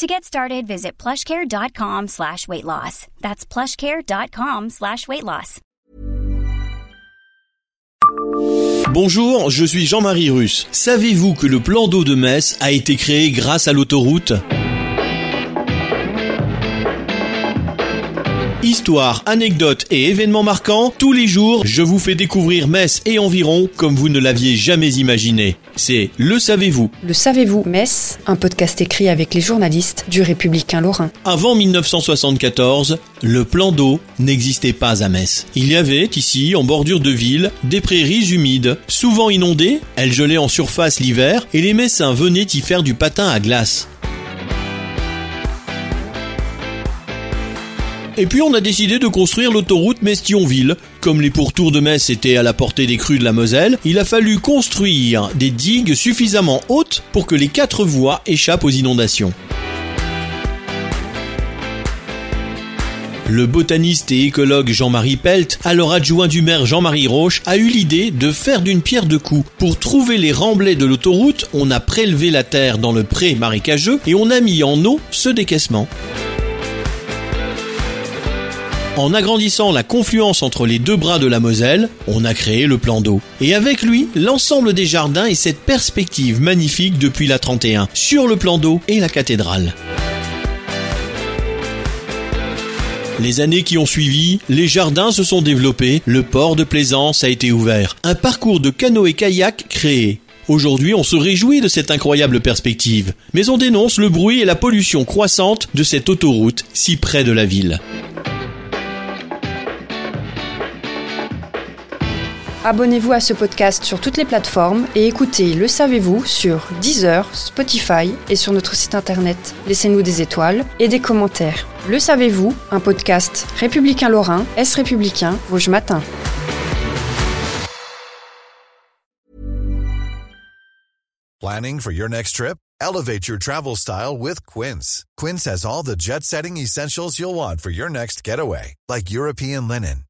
To get started, visit plushcare.com slash weight loss. That's plushcare.com slash weight loss. Bonjour, je suis Jean-Marie Russe. Savez-vous que le plan d'eau de Metz a été créé grâce à l'autoroute? Histoire, anecdotes et événements marquants, tous les jours, je vous fais découvrir Metz et environ comme vous ne l'aviez jamais imaginé. C'est Le Savez-vous. Le Savez-vous Metz, un podcast écrit avec les journalistes du Républicain Lorrain. Avant 1974, le plan d'eau n'existait pas à Metz. Il y avait ici, en bordure de ville, des prairies humides, souvent inondées, elles gelaient en surface l'hiver et les Messins venaient y faire du patin à glace. Et puis on a décidé de construire l'autoroute Metz-Thionville. Comme les pourtours de Metz étaient à la portée des crues de la Moselle, il a fallu construire des digues suffisamment hautes pour que les quatre voies échappent aux inondations. Le botaniste et écologue Jean-Marie Pelt, alors adjoint du maire Jean-Marie Roche, a eu l'idée de faire d'une pierre deux coups. Pour trouver les remblais de l'autoroute, on a prélevé la terre dans le pré marécageux et on a mis en eau ce décaissement. En agrandissant la confluence entre les deux bras de la Moselle, on a créé le plan d'eau. Et avec lui, l'ensemble des jardins et cette perspective magnifique depuis la 31, sur le plan d'eau et la cathédrale. Les années qui ont suivi, les jardins se sont développés, le port de plaisance a été ouvert, un parcours de canoë-kayak créé. Aujourd'hui, on se réjouit de cette incroyable perspective, mais on dénonce le bruit et la pollution croissante de cette autoroute si près de la ville. Abonnez-vous à ce podcast sur toutes les plateformes et écoutez Le Savez-vous sur Deezer, Spotify et sur notre site internet. Laissez-nous des étoiles et des commentaires. Le Savez-vous, un podcast républicain lorrain, Est républicain, Vosges Matin. Planning for your next trip? Elevate your travel style with Quince. Quince has all the jet-setting essentials you'll want for your next getaway, like European linen